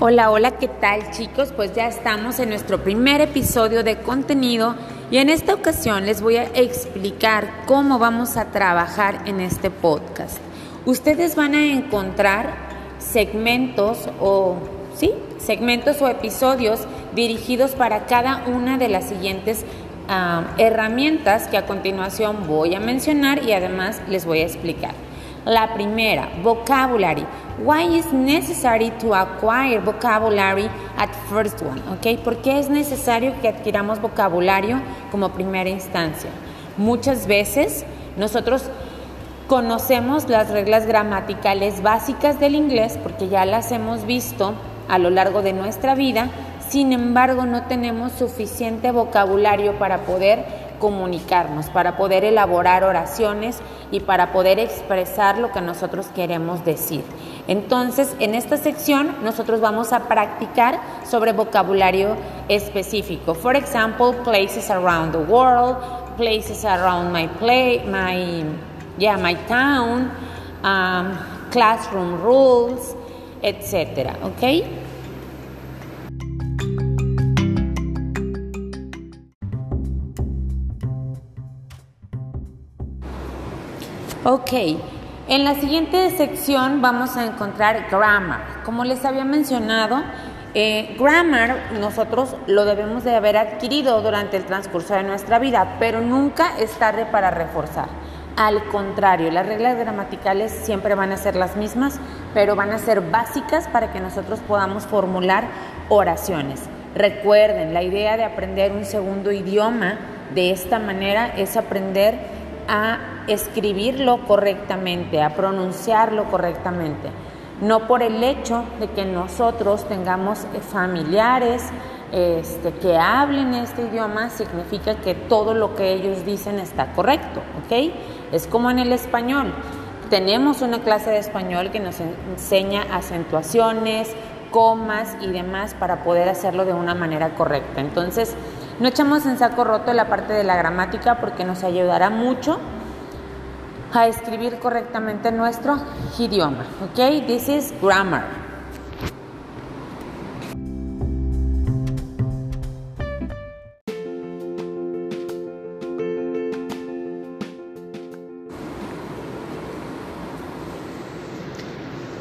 Hola, hola, ¿qué tal chicos? Pues ya estamos en nuestro primer episodio de contenido y en esta ocasión les voy a explicar cómo vamos a trabajar en este podcast. Ustedes van a encontrar segmentos o, sí, segmentos o episodios dirigidos para cada una de las siguientes ah, herramientas que a continuación voy a mencionar y además les voy a explicar. La primera, vocabulary. Why is necessary to acquire vocabulary at first one? ¿Ok? ¿Por qué es necesario que adquiramos vocabulario como primera instancia? Muchas veces nosotros conocemos las reglas gramaticales básicas del inglés porque ya las hemos visto a lo largo de nuestra vida, sin embargo no tenemos suficiente vocabulario para poder comunicarnos, para poder elaborar oraciones y para poder expresar lo que nosotros queremos decir. Entonces, en esta sección nosotros vamos a practicar sobre vocabulario específico. For example, places around the world, places around my play, my yeah, my town, um, classroom rules, etc. ¿Ok? Ok, en la siguiente sección vamos a encontrar grammar. Como les había mencionado, eh, grammar nosotros lo debemos de haber adquirido durante el transcurso de nuestra vida, pero nunca es tarde para reforzar. Al contrario, las reglas gramaticales siempre van a ser las mismas, pero van a ser básicas para que nosotros podamos formular oraciones. Recuerden, la idea de aprender un segundo idioma de esta manera es aprender a escribirlo correctamente, a pronunciarlo correctamente. No por el hecho de que nosotros tengamos familiares este, que hablen este idioma, significa que todo lo que ellos dicen está correcto, ¿ok? Es como en el español. Tenemos una clase de español que nos enseña acentuaciones, comas y demás para poder hacerlo de una manera correcta. Entonces, no echamos en saco roto la parte de la gramática porque nos ayudará mucho a escribir correctamente nuestro idioma. ¿Ok? This is grammar.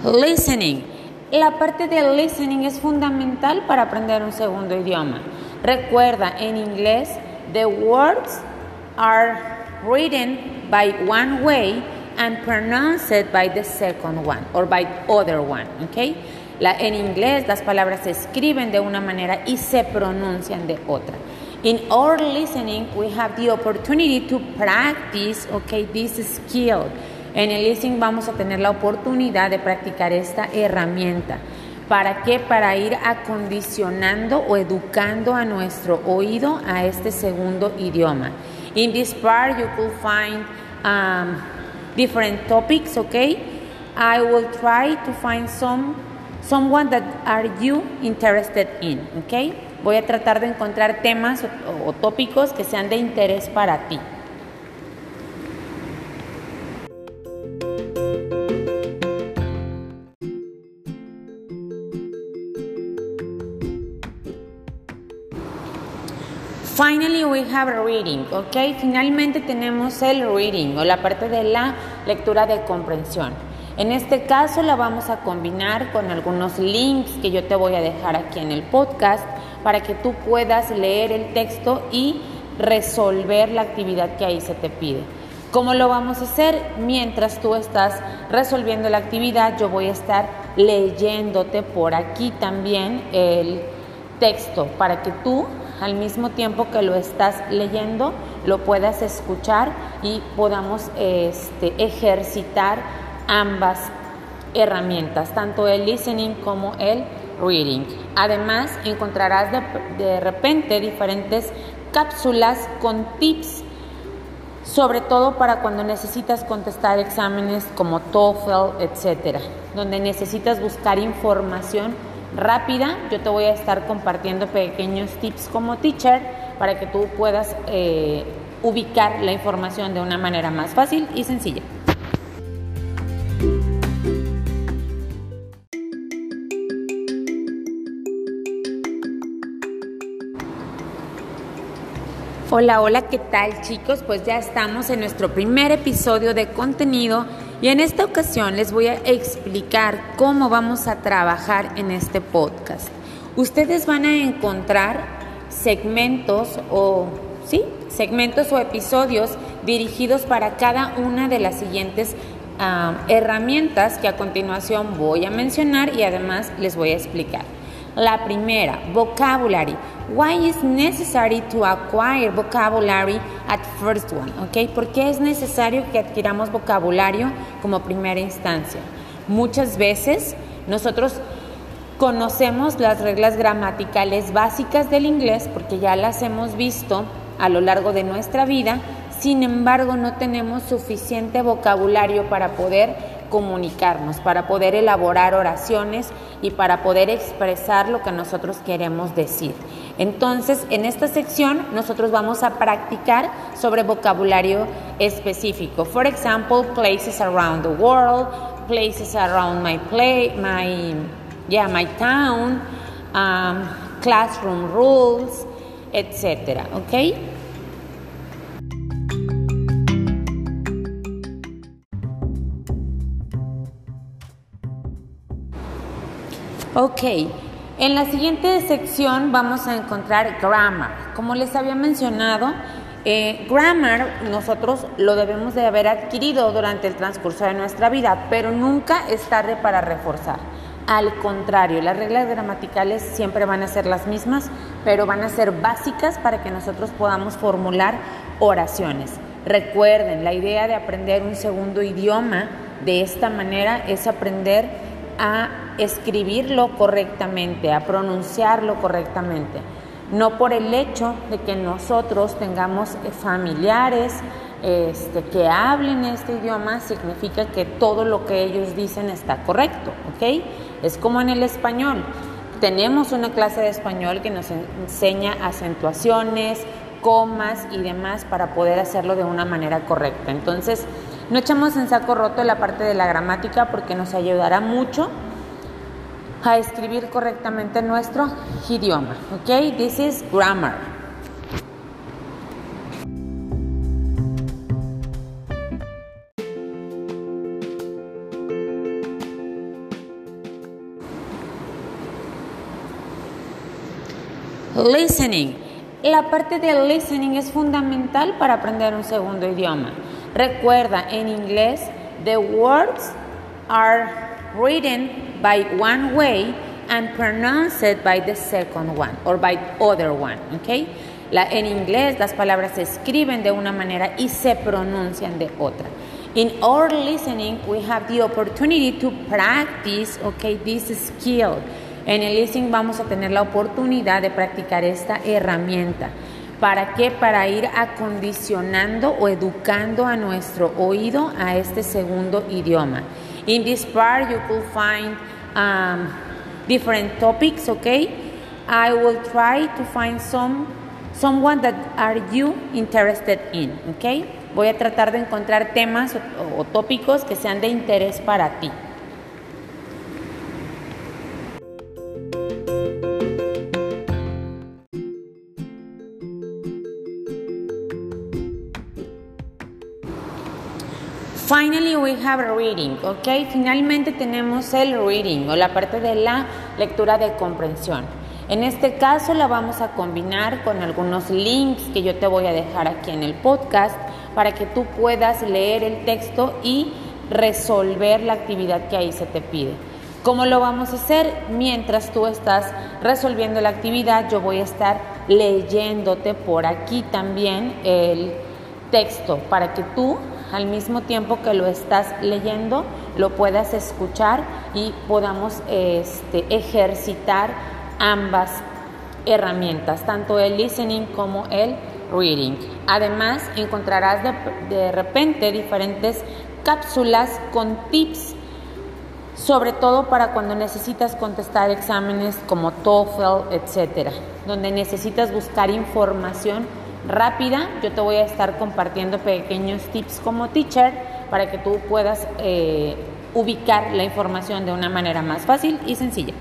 Listening. La parte de listening es fundamental para aprender un segundo idioma. Recuerda, en inglés, the words are written by one way and pronounced by the second one or by other one, okay? La, en inglés las palabras se escriben de una manera y se pronuncian de otra. In our listening, we have the opportunity to practice, okay, this skill. En el listening vamos a tener la oportunidad de practicar esta herramienta. ¿Para qué? Para ir acondicionando o educando a nuestro oído a este segundo idioma. In this part you could find um, different topics, okay? I will try to find some someone that are you interested in, okay? Voy a tratar de encontrar temas o, o tópicos que sean de interés para ti. Finally, we have reading, ¿ok? Finalmente tenemos el reading o la parte de la lectura de comprensión. En este caso la vamos a combinar con algunos links que yo te voy a dejar aquí en el podcast para que tú puedas leer el texto y resolver la actividad que ahí se te pide. ¿Cómo lo vamos a hacer? Mientras tú estás resolviendo la actividad, yo voy a estar leyéndote por aquí también el texto para que tú al mismo tiempo que lo estás leyendo lo puedas escuchar y podamos este, ejercitar ambas herramientas, tanto el listening como el reading. Además, encontrarás de, de repente diferentes cápsulas con tips sobre todo para cuando necesitas contestar exámenes como TOEFL, etcétera, donde necesitas buscar información rápida. Yo te voy a estar compartiendo pequeños tips como teacher para que tú puedas eh, ubicar la información de una manera más fácil y sencilla. Hola, hola, ¿qué tal chicos? Pues ya estamos en nuestro primer episodio de contenido y en esta ocasión les voy a explicar cómo vamos a trabajar en este podcast. Ustedes van a encontrar segmentos o, sí, segmentos o episodios dirigidos para cada una de las siguientes ah, herramientas que a continuación voy a mencionar y además les voy a explicar. La primera, vocabulary. Why is necessary to acquire vocabulary at first one? ¿Ok? ¿Por qué es necesario que adquiramos vocabulario como primera instancia? Muchas veces nosotros conocemos las reglas gramaticales básicas del inglés porque ya las hemos visto a lo largo de nuestra vida, sin embargo no tenemos suficiente vocabulario para poder comunicarnos, para poder elaborar oraciones y para poder expresar lo que nosotros queremos decir. Entonces, en esta sección nosotros vamos a practicar sobre vocabulario específico. For example, places around the world, places around my play, my yeah, my town, um, classroom rules, etc. ¿Ok? Ok, en la siguiente sección vamos a encontrar grammar. Como les había mencionado, eh, grammar nosotros lo debemos de haber adquirido durante el transcurso de nuestra vida, pero nunca es tarde para reforzar. Al contrario, las reglas gramaticales siempre van a ser las mismas, pero van a ser básicas para que nosotros podamos formular oraciones. Recuerden, la idea de aprender un segundo idioma de esta manera es aprender a escribirlo correctamente, a pronunciarlo correctamente. No por el hecho de que nosotros tengamos familiares este, que hablen este idioma, significa que todo lo que ellos dicen está correcto, ¿ok? Es como en el español. Tenemos una clase de español que nos enseña acentuaciones, comas y demás para poder hacerlo de una manera correcta. Entonces, no echamos en saco roto la parte de la gramática porque nos ayudará mucho a escribir correctamente nuestro idioma. ¿Ok? This is grammar. Listening. La parte de listening es fundamental para aprender un segundo idioma. Recuerda, en inglés, the words are written by one way and pronounce it by the second one or by other one, okay? La, en inglés las palabras se escriben de una manera y se pronuncian de otra. In our listening, we have the opportunity to practice, okay, this skill. En el listening vamos a tener la oportunidad de practicar esta herramienta. ¿Para qué? Para ir acondicionando o educando a nuestro oído a este segundo idioma. In this part, you could find um, different topics, okay? I will try to find some someone that are you interested in, okay? Voy a tratar de encontrar temas o, o tópicos que sean de interés para ti. Finally, we have reading, ¿ok? Finalmente tenemos el reading o la parte de la lectura de comprensión. En este caso la vamos a combinar con algunos links que yo te voy a dejar aquí en el podcast para que tú puedas leer el texto y resolver la actividad que ahí se te pide. ¿Cómo lo vamos a hacer? Mientras tú estás resolviendo la actividad, yo voy a estar leyéndote por aquí también el texto para que tú al mismo tiempo que lo estás leyendo, lo puedas escuchar y podamos este, ejercitar ambas herramientas, tanto el listening como el reading. Además, encontrarás de, de repente diferentes cápsulas con tips, sobre todo para cuando necesitas contestar exámenes como TOEFL, etcétera, donde necesitas buscar información rápida. Yo te voy a estar compartiendo pequeños tips como teacher para que tú puedas eh, ubicar la información de una manera más fácil y sencilla.